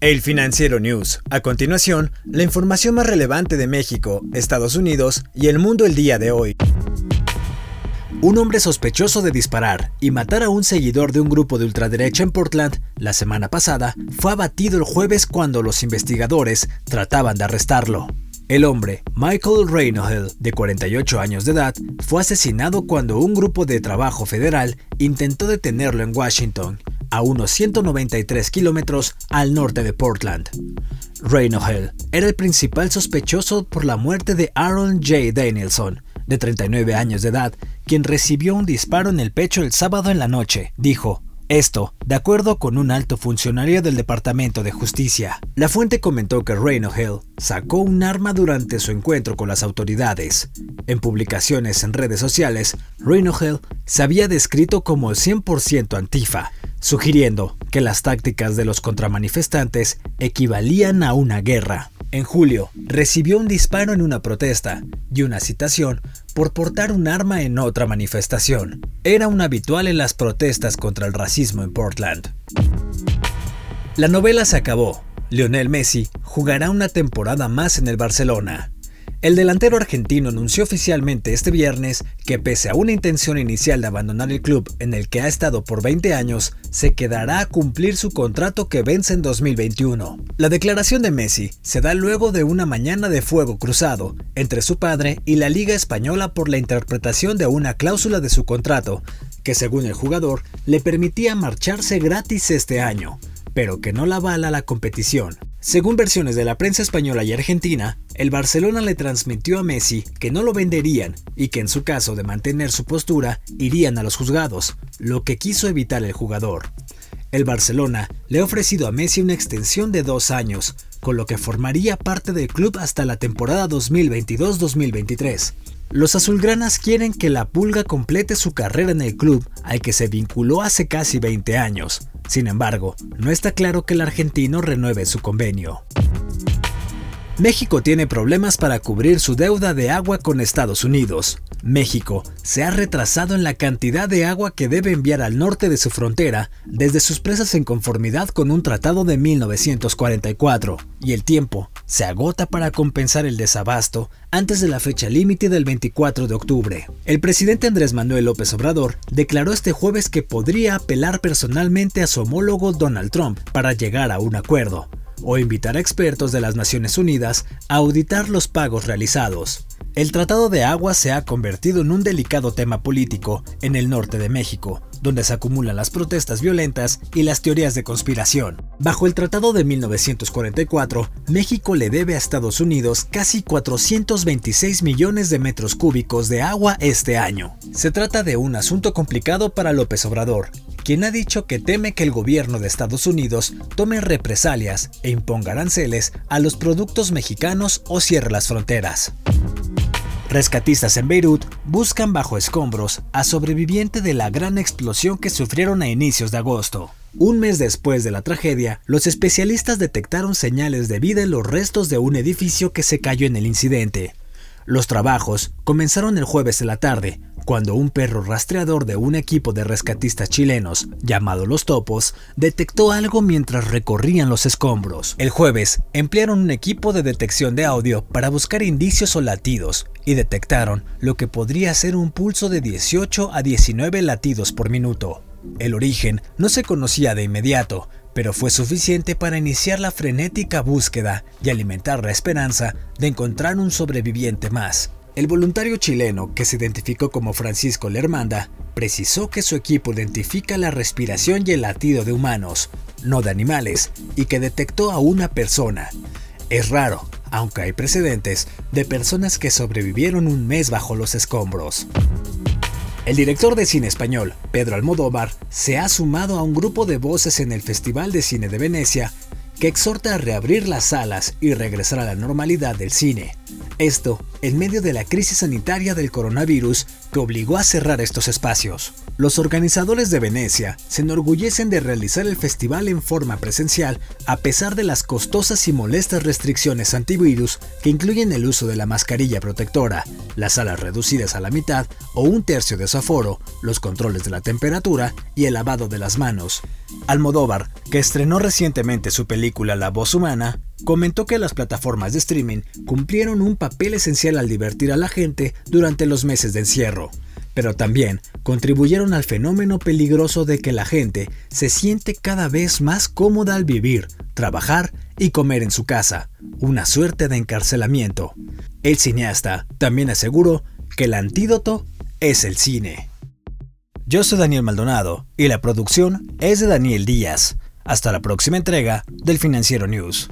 El Financiero News. A continuación, la información más relevante de México, Estados Unidos y el mundo el día de hoy. Un hombre sospechoso de disparar y matar a un seguidor de un grupo de ultraderecha en Portland la semana pasada fue abatido el jueves cuando los investigadores trataban de arrestarlo. El hombre, Michael Reinohel, de 48 años de edad, fue asesinado cuando un grupo de trabajo federal intentó detenerlo en Washington a unos 193 kilómetros al norte de Portland. Reinohel era el principal sospechoso por la muerte de Aaron J. Danielson, de 39 años de edad, quien recibió un disparo en el pecho el sábado en la noche, dijo. Esto, de acuerdo con un alto funcionario del Departamento de Justicia. La fuente comentó que Reinohel sacó un arma durante su encuentro con las autoridades. En publicaciones en redes sociales, Reinohel se había descrito como 100% antifa, sugiriendo que las tácticas de los contramanifestantes equivalían a una guerra. En julio, recibió un disparo en una protesta y una citación por portar un arma en otra manifestación. Era un habitual en las protestas contra el racismo en Portland. La novela se acabó. Lionel Messi jugará una temporada más en el Barcelona. El delantero argentino anunció oficialmente este viernes que pese a una intención inicial de abandonar el club en el que ha estado por 20 años, se quedará a cumplir su contrato que vence en 2021. La declaración de Messi se da luego de una mañana de fuego cruzado entre su padre y la Liga Española por la interpretación de una cláusula de su contrato, que según el jugador le permitía marcharse gratis este año, pero que no la avala la competición. Según versiones de la prensa española y argentina, el Barcelona le transmitió a Messi que no lo venderían y que en su caso de mantener su postura irían a los juzgados, lo que quiso evitar el jugador. El Barcelona le ha ofrecido a Messi una extensión de dos años, con lo que formaría parte del club hasta la temporada 2022-2023. Los azulgranas quieren que la Pulga complete su carrera en el club al que se vinculó hace casi 20 años. Sin embargo, no está claro que el argentino renueve su convenio. México tiene problemas para cubrir su deuda de agua con Estados Unidos. México se ha retrasado en la cantidad de agua que debe enviar al norte de su frontera desde sus presas en conformidad con un tratado de 1944, y el tiempo se agota para compensar el desabasto antes de la fecha límite del 24 de octubre. El presidente Andrés Manuel López Obrador declaró este jueves que podría apelar personalmente a su homólogo Donald Trump para llegar a un acuerdo, o invitar a expertos de las Naciones Unidas a auditar los pagos realizados. El Tratado de Agua se ha convertido en un delicado tema político en el norte de México, donde se acumulan las protestas violentas y las teorías de conspiración. Bajo el Tratado de 1944, México le debe a Estados Unidos casi 426 millones de metros cúbicos de agua este año. Se trata de un asunto complicado para López Obrador, quien ha dicho que teme que el gobierno de Estados Unidos tome represalias e imponga aranceles a los productos mexicanos o cierre las fronteras. Rescatistas en Beirut buscan bajo escombros a sobreviviente de la gran explosión que sufrieron a inicios de agosto. Un mes después de la tragedia, los especialistas detectaron señales de vida en los restos de un edificio que se cayó en el incidente. Los trabajos comenzaron el jueves en la tarde, cuando un perro rastreador de un equipo de rescatistas chilenos, llamado Los Topos, detectó algo mientras recorrían los escombros. El jueves, emplearon un equipo de detección de audio para buscar indicios o latidos, y detectaron lo que podría ser un pulso de 18 a 19 latidos por minuto. El origen no se conocía de inmediato, pero fue suficiente para iniciar la frenética búsqueda y alimentar la esperanza de encontrar un sobreviviente más. El voluntario chileno, que se identificó como Francisco Lermanda, precisó que su equipo identifica la respiración y el latido de humanos, no de animales, y que detectó a una persona. Es raro, aunque hay precedentes, de personas que sobrevivieron un mes bajo los escombros. El director de cine español, Pedro Almodóvar, se ha sumado a un grupo de voces en el Festival de Cine de Venecia que exhorta a reabrir las salas y regresar a la normalidad del cine. Esto en medio de la crisis sanitaria del coronavirus que obligó a cerrar estos espacios. Los organizadores de Venecia se enorgullecen de realizar el festival en forma presencial a pesar de las costosas y molestas restricciones antivirus que incluyen el uso de la mascarilla protectora, las salas reducidas a la mitad o un tercio de su aforo, los controles de la temperatura y el lavado de las manos. Almodóvar, que estrenó recientemente su película La voz humana, comentó que las plataformas de streaming cumplieron un papel esencial al divertir a la gente durante los meses de encierro pero también contribuyeron al fenómeno peligroso de que la gente se siente cada vez más cómoda al vivir, trabajar y comer en su casa, una suerte de encarcelamiento. El cineasta también aseguró que el antídoto es el cine. Yo soy Daniel Maldonado y la producción es de Daniel Díaz. Hasta la próxima entrega del Financiero News.